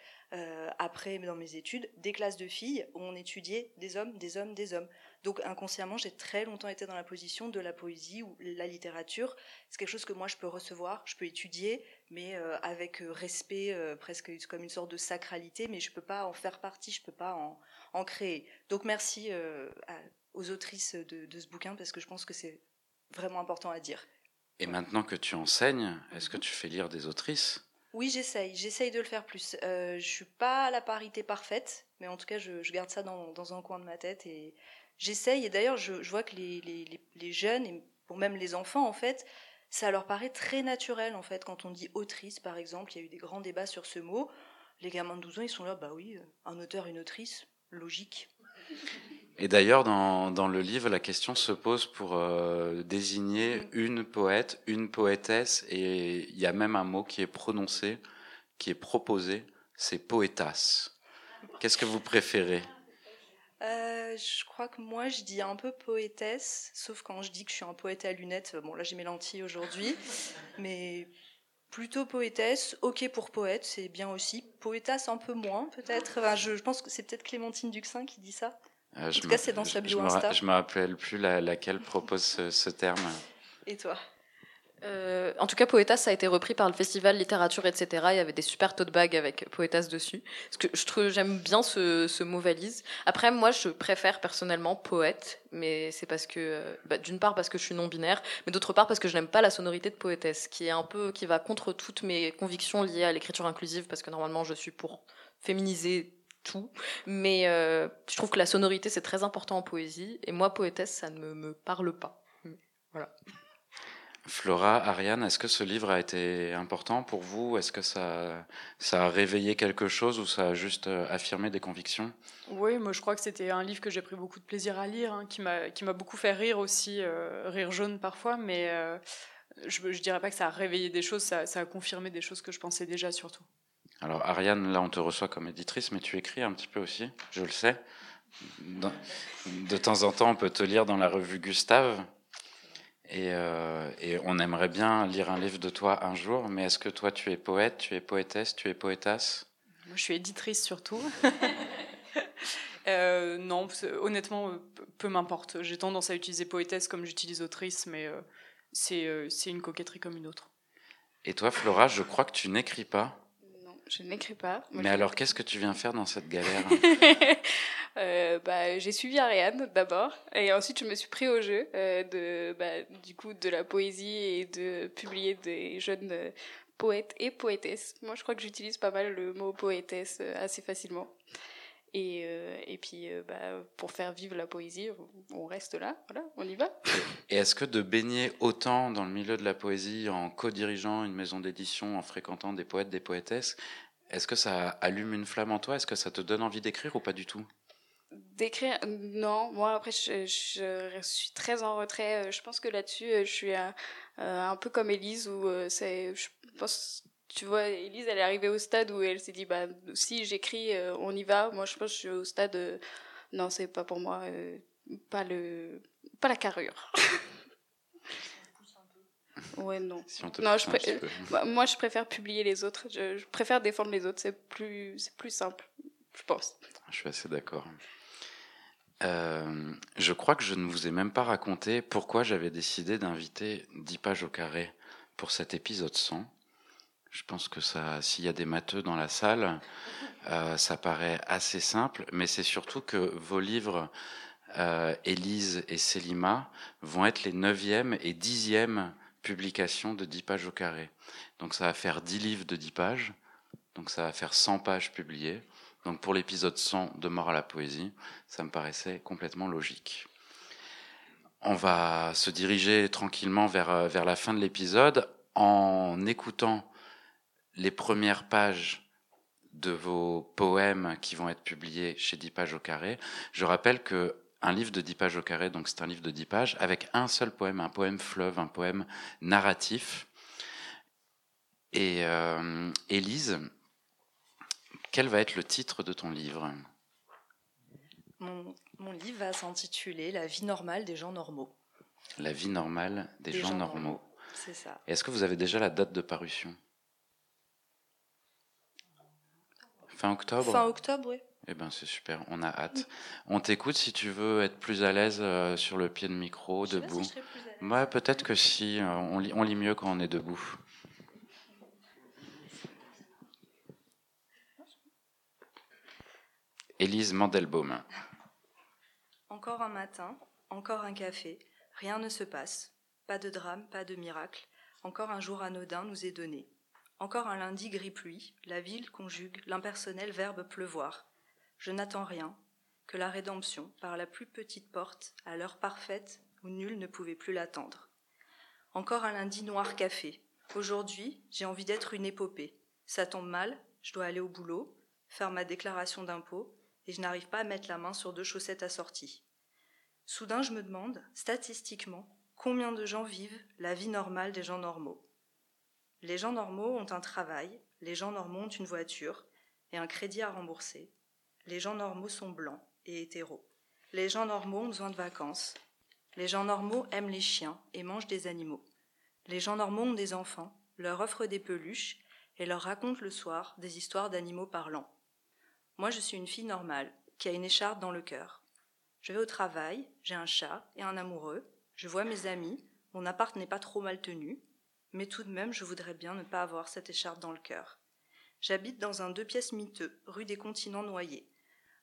après dans mes études, des classes de filles où on étudiait des hommes, des hommes, des hommes. Donc inconsciemment, j'ai très longtemps été dans la position de la poésie ou la littérature. C'est quelque chose que moi je peux recevoir, je peux étudier, mais euh, avec euh, respect, euh, presque comme une sorte de sacralité, mais je ne peux pas en faire partie, je ne peux pas en, créer. Donc merci aux autrices de, ce bouquin parce que je pense que c'est vraiment important à dire. Et maintenant que tu enseignes, est-ce que tu fais lire des autrices? Oui, j'essaye. J'essaye de le faire plus. Euh, je suis pas à la parité parfaite, mais en tout cas, je, je garde ça dans, dans, un coin de ma tête et j'essaye, et d'ailleurs, je, vois que les, les, les, jeunes, et pour même les enfants, en fait, ça leur paraît très naturel, en fait, quand on dit autrice, par exemple, il y a eu des grands débats sur ce mot. Les gamins de 12 ans, ils sont là, bah oui, un auteur, une autrice, logique. Et d'ailleurs, dans, dans, le livre, la question se pose pour euh, désigner une poète, une poétesse, et il y a même un mot qui est prononcé, qui est proposé, c'est poétasse. Qu'est-ce que vous préférez? Je crois que moi, je dis un peu poétesse, sauf quand je dis que je suis un poète à lunettes. Bon, là, j'ai mes lentilles aujourd'hui, mais plutôt poétesse. Ok pour poète, c'est bien aussi. Poétasse, un peu moins, peut-être. Enfin, je pense que c'est peut-être Clémentine Duxin qui dit ça. Euh, je tout cas, c'est dans je- sa je bio me ra- Insta. Je me rappelle plus la- laquelle propose ce, ce terme. Et toi? Euh, en tout cas, Poétas, ça a été repris par le festival littérature, etc. Il y avait des super tote bags avec Poétas dessus. Parce que je trouve, j'aime bien ce, ce mot valise. Après, moi, je préfère personnellement poète, mais c'est parce que, euh, bah, d'une part parce que je suis non binaire, mais d'autre part parce que je n'aime pas la sonorité de poétesse, qui est un peu, qui va contre toutes mes convictions liées à l'écriture inclusive, parce que normalement, je suis pour féminiser tout. Mais euh, je trouve que la sonorité, c'est très important en poésie. Et moi, poétesse, ça ne me, me parle pas. Voilà. Flora, Ariane, est-ce que ce livre a été important pour vous? Est-ce que ça, ça a réveillé quelque chose ou ça a juste euh, affirmé des convictions? Oui, moi je crois que c'était un livre que j'ai pris beaucoup de plaisir à lire, hein, qui m'a qui m'a beaucoup fait rire aussi, euh, rire jaune parfois, mais euh, je, je dirais pas que ça a réveillé des choses, ça, ça a confirmé des choses que je pensais déjà surtout. Alors Ariane, là on te reçoit comme éditrice, mais tu écris un petit peu aussi, je le sais. Dans- de temps en temps, on peut te lire dans la revue Gustave. Et, euh, et on aimerait bien lire un livre de toi un jour, mais est-ce que toi tu es poète, tu es poétesse, tu es poétasse? Moi je suis éditrice surtout. Euh, non, honnêtement, peu- m'importe. J'ai tendance à utiliser poétesse comme j'utilise autrice, mais euh, c'est une coquetterie comme une autre. Et toi Flora, je crois que tu n'écris pas. Je n'écris pas. Moi, Mais alors qu'est-ce que tu viens faire dans cette galère Euh, bah, j'ai suivi Ariane d'abord et ensuite je me suis pris au jeu euh, de bah, du coup de la poésie et de publier des jeunes euh, poètes et poétesses. Moi je crois que j'utilise pas mal le mot poétesse assez facilement. Et, euh, et puis euh, bah, pour faire vivre la poésie, on reste là, voilà, on y va. Et est-ce que de baigner autant dans le milieu de la poésie, en co-dirigeant une maison d'édition, en fréquentant des poètes, des poétesses, est-ce que ça allume une flamme en toi? Est-ce que ça te donne envie d'écrire ou pas du tout? D'écrire, non. Moi, après, je, je suis très en retrait. Euh, Je pense que là-dessus, je suis un, un peu comme Élise, où c'est, je pense, tu vois, Élise, elle est arrivée au stade où elle s'est dit, bah, si j'écris, euh, on y va. Moi, je pense que je suis au stade, euh, non, c'est pas pour moi, euh, pas le, pas la carrure. ouais, non. Si Non, je pré-. Bah, moi, je préfère publier les autres. Je, je préfère défendre les autres. C'est plus, c'est plus simple, je pense. Je suis assez d'accord. Euh, je crois que je ne vous ai même pas raconté pourquoi j'avais décidé d'inviter 10 pages au carré pour cet épisode 100. Je pense que ça, s'il y a des matheux dans la salle, euh, ça paraît assez simple, mais c'est surtout que vos livres, euh, Élise et Selima, vont être les 9e et 10e publications de 10 pages au carré. Donc ça va faire 10 livres de 10 pages, donc ça va faire 100 pages publiées. Donc pour l'épisode 100 de Mort à la poésie, ça me paraissait complètement logique. On va se diriger tranquillement vers, euh, vers la fin de l'épisode en écoutant les premières pages de vos poèmes qui vont être publiés chez 10 pages au carré. Je rappelle que un livre de 10 pages au carré, donc c'est un livre de 10 pages, avec un seul poème, un poème fleuve, un poème narratif. Et euh, Élise, quel va être le titre de ton livre? Mon, mon livre va s'intituler La vie normale des gens normaux. La vie normale des, Des gens, gens normaux. normaux. C'est ça. Est-ce que vous avez déjà la date de parution? Fin octobre Fin octobre, oui. Eh ben c'est super, on a hâte. On t'écoute si tu veux être plus à l'aise euh, sur le pied de micro, Je debout. si. Ouais, peut-être que si, euh, on lit, on lit mieux quand on est debout. Élise Mandelbaum. Encore un matin, encore un café, rien ne se passe. Pas de drame, pas de miracle. Encore un jour anodin nous est donné. Encore un lundi gris-pluie, la ville conjugue l'impersonnel verbe pleuvoir. Je n'attends rien, que la rédemption par la plus petite porte, à l'heure parfaite où nul ne pouvait plus l'attendre. Encore un lundi noir café. Aujourd'hui, j'ai envie d'être une épopée. Ça tombe mal, je dois aller au boulot, faire ma déclaration d'impôt, et je n'arrive pas à mettre la main sur deux chaussettes assorties. Soudain, je me demande, statistiquement, combien de gens vivent la vie normale des gens normaux? Les gens normaux ont un travail, les gens normaux ont une voiture et un crédit à rembourser. Les gens normaux sont blancs et hétéros. Les gens normaux ont besoin de vacances. Les gens normaux aiment les chiens et mangent des animaux. Les gens normaux ont des enfants, leur offrent des peluches et leur racontent le soir des histoires d'animaux parlants. Moi, je suis une fille normale qui a une écharpe dans le cœur. Je vais au travail, j'ai un chat et un amoureux, je vois mes amis, mon appart n'est pas trop mal tenu, mais tout de même, je voudrais bien ne pas avoir cette écharpe dans le cœur. J'habite dans un deux pièces miteux, rue des Continents Noyés,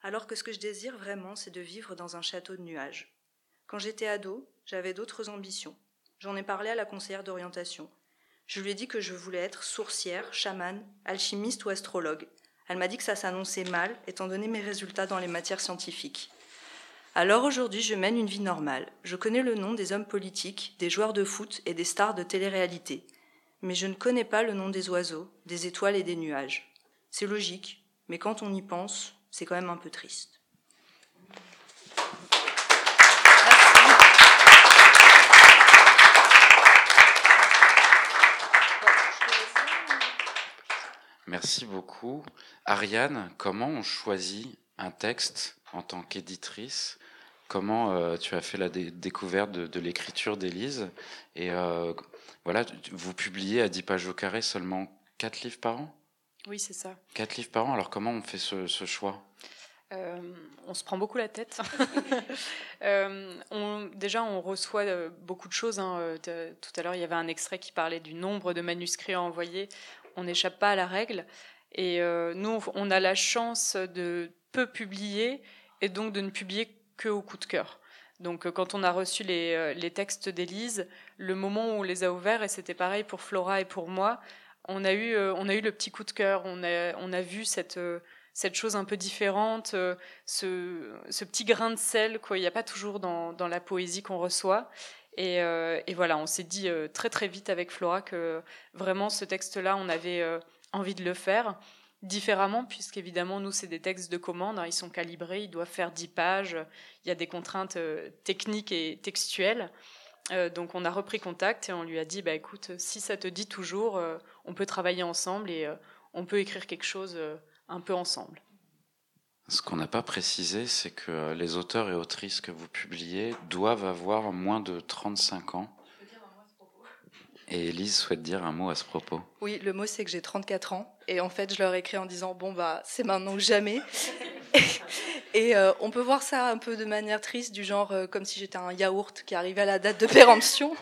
alors que ce que je désire vraiment, c'est de vivre dans un château de nuages. Quand j'étais ado, j'avais d'autres ambitions. J'en ai parlé à la conseillère d'orientation. Je lui ai dit que je voulais être sourcière, chamane, alchimiste ou astrologue. Elle m'a dit que ça s'annonçait mal, étant donné mes résultats dans les matières scientifiques. Alors aujourd'hui, je mène une vie normale. Je connais le nom des hommes politiques, des joueurs de foot et des stars de télé-réalité. Mais je ne connais pas le nom des oiseaux, des étoiles et des nuages. C'est logique, mais quand on y pense, c'est quand même un peu triste. Merci beaucoup. Ariane, comment on choisit un texte en tant qu'éditrice Comment euh, tu as fait la dé- découverte de, de l'écriture d'Élise Et euh, voilà, vous publiez à 10 pages au carré seulement 4 livres par an? Oui, c'est ça. 4 livres par an, alors comment on fait ce, ce choix? Euh, on se prend beaucoup la tête. Euh, on- déjà, on reçoit euh, beaucoup de choses. hein. De- tout à l'heure, il y avait un extrait qui parlait du nombre de manuscrits à envoyer. On n'échappe pas à la règle. Et nous, on a la chance de peu publier et donc de ne publier que au coup de cœur. Donc, euh, quand on a reçu les, euh, les textes d'Élise, le moment où on les a ouverts, et c'était pareil pour Flora et pour moi, on a eu, euh, on a eu le petit coup de cœur. On a, on a vu cette. cette chose un peu différente, ce, ce petit grain de sel qu'il n'y a pas toujours dans, dans la poésie qu'on reçoit. Et, et voilà, on s'est dit très très vite avec Flora que vraiment ce texte-là, on avait envie de le faire différemment, puisqu'évidemment, nous, c'est des textes de commande, hein, ils sont calibrés, ils doivent faire 10 pages, il y a des contraintes euh, techniques et textuelles. Euh, donc on a repris contact et on lui a dit, bah, écoute, si ça te dit toujours, euh, on peut travailler ensemble et euh, on peut écrire quelque chose euh, un peu ensemble. Ce qu'on n'a pas précisé, c'est que les auteurs et autrices que vous publiez doivent avoir moins de 35 ans. Et Élise souhaite dire un mot à ce propos. Oui, le mot c'est que j'ai 34 ans et en fait je leur ai écrit en disant bon bah c'est maintenant ou jamais. et euh, on peut voir ça un peu de manière triste, du genre euh, comme si j'étais un yaourt qui arrivait à la date de péremption.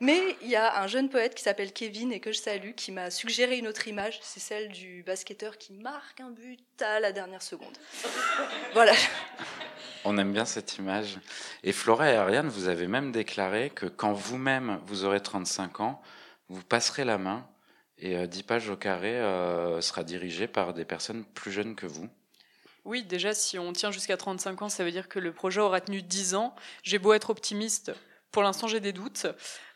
Mais il y a un jeune poète qui s'appelle Kevin et que je salue qui m'a suggéré une autre image, c'est celle du basketteur qui marque un but à la dernière seconde. Voilà. On aime bien cette image. Et Flora et Ariane, vous avez même déclaré que quand vous-même vous aurez 35 ans, vous passerez la main et euh, 10 pages au carré euh, sera dirigé par des personnes plus jeunes que vous. Oui, déjà, si on tient jusqu'à 35 ans, ça veut dire que le projet aura tenu 10 ans. J'ai beau être optimiste, pour l'instant, j'ai des doutes.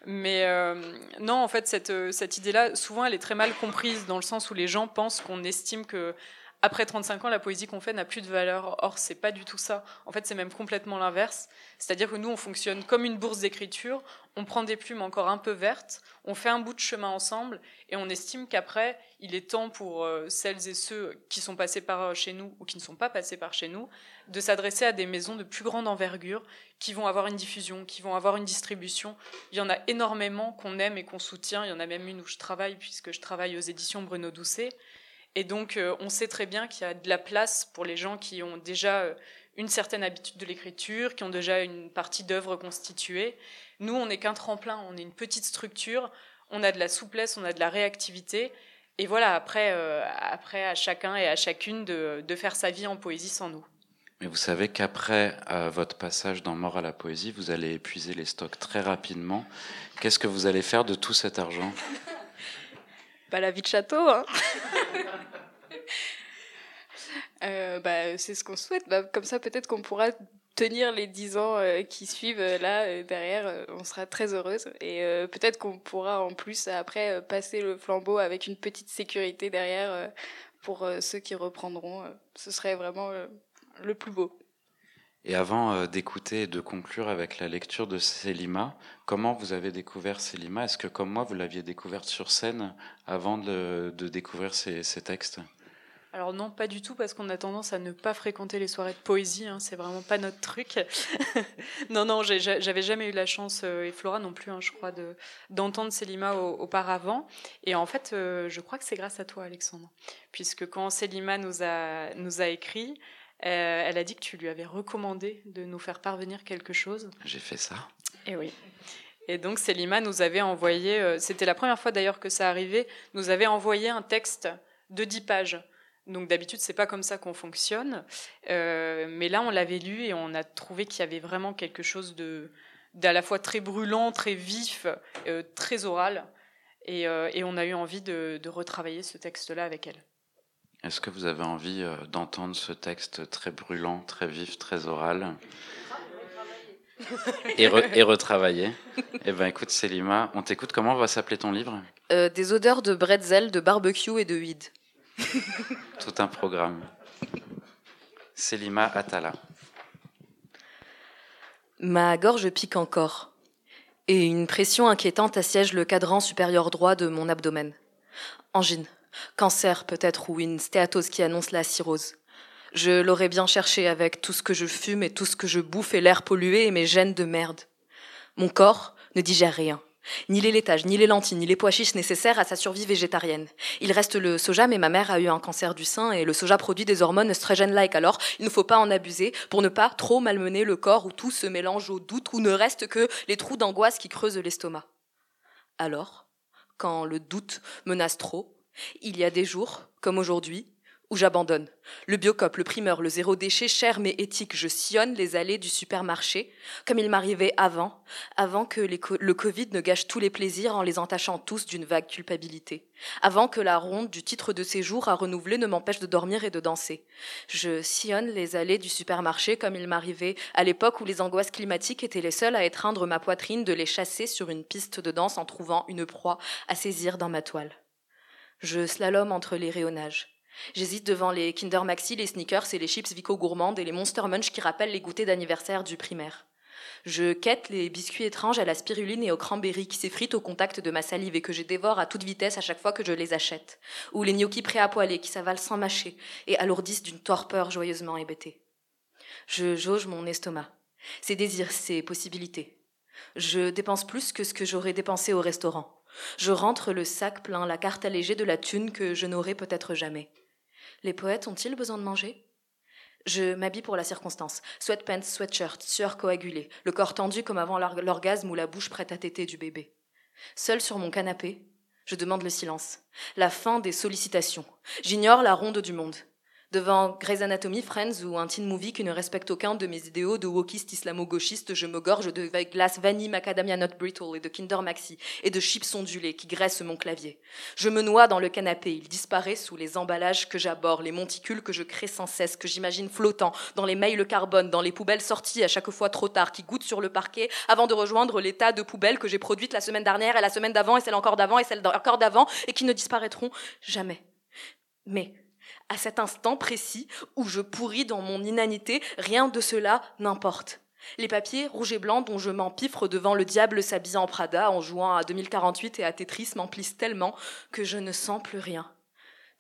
Mais euh, non, en fait, cette, euh, cette idée-là, souvent, elle est très mal comprise dans le sens où les gens pensent qu'on estime que après 35 ans, la poésie qu'on fait n'a plus de valeur. Or, c'est pas du tout ça. En fait, c'est même complètement l'inverse. C'est-à-dire que nous, on fonctionne comme une bourse d'écriture. On prend des plumes encore un peu vertes, on fait un bout de chemin ensemble, et on estime qu'après, il est temps pour euh, celles et ceux qui sont passés par euh, chez nous ou qui ne sont pas passés par chez nous, de s'adresser à des maisons de plus grande envergure, qui vont avoir une diffusion, qui vont avoir une distribution. Il y en a énormément qu'on aime et qu'on soutient. Il y en a même une où je travaille, puisque je travaille aux éditions Bruno Doucet. Et donc, euh, on sait très bien qu'il y a de la place pour les gens qui ont déjà euh, une certaine habitude de l'écriture, qui ont déjà une partie d'œuvre constituée. Nous, on n'est qu'un tremplin, on est une petite structure, on a de la souplesse, on a de la réactivité. Et voilà, après, euh, après à chacun et à chacune de, faire sa vie en poésie sans nous. Mais vous savez qu'après votre passage dans Mort à la poésie, vous allez épuiser les stocks très rapidement. Qu'est-ce que vous allez faire de tout cet argent? Bah, la vie de château, hein. Euh, bah, c'est ce qu'on souhaite. Bah, comme ça, peut-être qu'on pourra tenir les 10 ans euh, qui suivent euh, là derrière. on sera très heureuse. Et peut-être qu'on pourra en plus après passer le flambeau avec une petite sécurité derrière pour ceux qui reprendront. ce serait vraiment le plus beau. Et avant euh, d'écouter et de conclure avec la lecture de Selima, comment vous avez découvert Selima? Est-ce que comme moi, vous l'aviez découverte sur scène avant de, découvrir ces, textes? Alors non, pas du tout, parce qu'on a tendance à ne pas fréquenter les soirées de poésie, hein, c'est vraiment pas notre truc. non, non, j'avais jamais eu la chance, euh, et Flora non plus, hein, je crois, de- d'entendre Selima au- auparavant. Et en fait, euh, je crois que c'est grâce à toi, Alexandre, puisque quand Selima nous a, nous a écrit, euh, elle a dit que tu lui avais recommandé de nous faire parvenir quelque chose. J'ai fait ça. Et oui. Et donc Selima nous avait envoyé, euh, c'était la première fois d'ailleurs que ça arrivait, nous avait envoyé un texte de 10 pages. Donc d'habitude c'est pas comme ça qu'on fonctionne, Euh, mais là on l'avait lu et on a trouvé qu'il y avait vraiment quelque chose de d'à la fois très brûlant, très vif, très oral, et, et on a eu envie de, de retravailler ce texte-là avec elle. Est-ce que vous avez envie euh, d'entendre ce texte très brûlant, très vif, très oral et, re- et retravaillé? Eh ben écoute Selima, on t'écoute. Comment va s'appeler ton livre? Euh, des odeurs de bretzel, de barbecue et de weed. Tout un programme. Selima Atala. Ma gorge pique encore, et une pression inquiétante assiège le cadran supérieur droit de mon abdomen. Angine, cancer peut-être ou une stéatose qui annonce la cirrhose. Je l'aurais bien cherché avec tout ce que je fume et tout ce que je bouffe et l'air pollué et mes gènes de merde. Mon corps ne digère rien. Ni les laitages, ni les lentilles, ni les pois chiches nécessaires à sa survie végétarienne. Il reste le soja, mais ma mère a eu un cancer du sein et le soja produit des hormones œstrogènes-like. Alors, il ne faut pas en abuser pour ne pas trop malmener le corps où tout se mélange au doute, où ne reste que les trous d'angoisse qui creusent l'estomac. Alors, quand le doute menace trop, il y a des jours, comme aujourd'hui, où j'abandonne. Le biocop, le primeur, le zéro déchet, cher mais éthique, je sillonne les allées du supermarché, comme il m'arrivait avant, avant que le Covid ne gâche tous les plaisirs en les entachant tous d'une vague culpabilité, avant que la ronde du titre de séjour à renouveler ne m'empêche de dormir et de danser. Je sillonne les allées du supermarché comme il m'arrivait à l'époque où les angoisses climatiques étaient les seules à étreindre ma poitrine de les chasser sur une piste de danse en trouvant une proie à saisir dans ma toile. Je slalome entre les rayonnages. J'hésite devant les Kinder Maxi, les sneakers et les chips Vico gourmandes et les Monster Munch qui rappellent les goûters d'anniversaire du primaire. Je quête les biscuits étranges à la spiruline et au cranberry qui s'effritent au contact de ma salive et que je dévore à toute vitesse à chaque fois que je les achète. Ou les gnocchis prêts à poêler qui s'avalent sans mâcher et alourdissent d'une torpeur joyeusement hébétée. Je jauge mon estomac, ses désirs, ses possibilités. Je dépense plus que ce que j'aurais dépensé au restaurant. Je rentre le sac plein la carte allégée de la thune que je n'aurai peut-être jamais. Les poètes ont-ils besoin de manger? Je m'habille pour la circonstance. Sweatpants, sweatshirt, sueur coagulée, le corps tendu comme avant l'or- l'orgasme ou la bouche prête à téter du bébé. Seul sur mon canapé, je demande le silence, la fin des sollicitations. J'ignore la ronde du monde. Devant Grey's Anatomy, Friends ou un teen movie qui ne respecte aucun de mes idéaux de wokiste islamo-gauchiste, je me gorge de glace vanille macadamia nut brittle et de Kinder Maxi et de chips ondulés qui graissent mon clavier. Je me noie dans le canapé, il disparaît sous les emballages que j'aborde, les monticules que je crée sans cesse, que j'imagine flottant, dans les mails carbone, dans les poubelles sorties à chaque fois trop tard, qui goûtent sur le parquet avant de rejoindre les tas de poubelles que j'ai produites la semaine dernière et la semaine d'avant et celle encore d'avant et celle encore d'avant et qui ne disparaîtront jamais. Mais, à cet instant précis où je pourris dans mon inanité, rien de cela n'importe. Les papiers rouges et blancs dont je m'empiffre devant le diable s'habillant en Prada en jouant à 2048 et à Tetris m'emplissent tellement que je ne sens plus rien.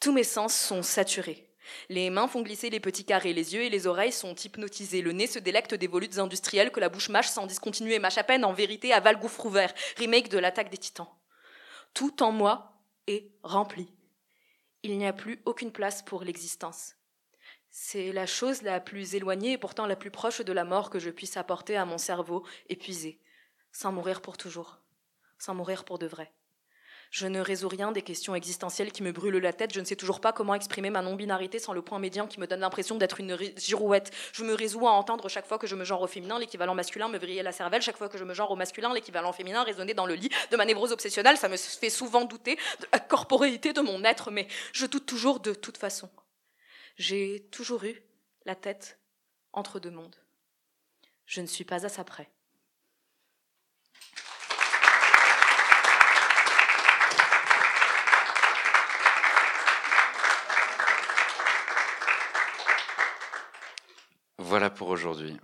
Tous mes sens sont saturés. Les mains font glisser les petits carrés, les yeux et les oreilles sont hypnotisés, le nez se délecte des volutes industrielles que la bouche mâche sans discontinuer, mâche à peine en vérité à Val gouffre ouvert, remake de l'attaque des titans. Tout en moi est rempli. Il n'y a plus aucune place pour l'existence. C'est la chose la plus éloignée et pourtant la plus proche de la mort que je puisse apporter à mon cerveau épuisé, sans mourir pour toujours, sans mourir pour de vrai. Je ne résous rien des questions existentielles qui me brûlent la tête. Je ne sais toujours pas comment exprimer ma non-binarité sans le point médian qui me donne l'impression d'être une girouette. Je me résous à entendre chaque fois que je me genre au féminin, l'équivalent masculin me vriller la cervelle. Chaque fois que je me genre au masculin, l'équivalent féminin résonner dans le lit de ma névrose obsessionnelle. Ça me fait souvent douter de la corporéité de mon être, mais je doute toujours de toute façon. J'ai toujours eu la tête entre deux mondes. Je ne suis pas à ça près. Voilà pour aujourd'hui.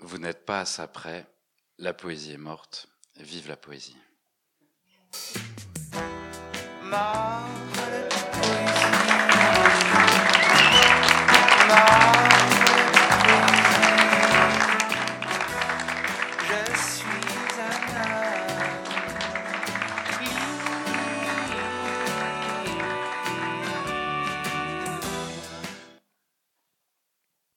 Vous n'êtes pas à ça près. La poésie est morte. Vive la poésie.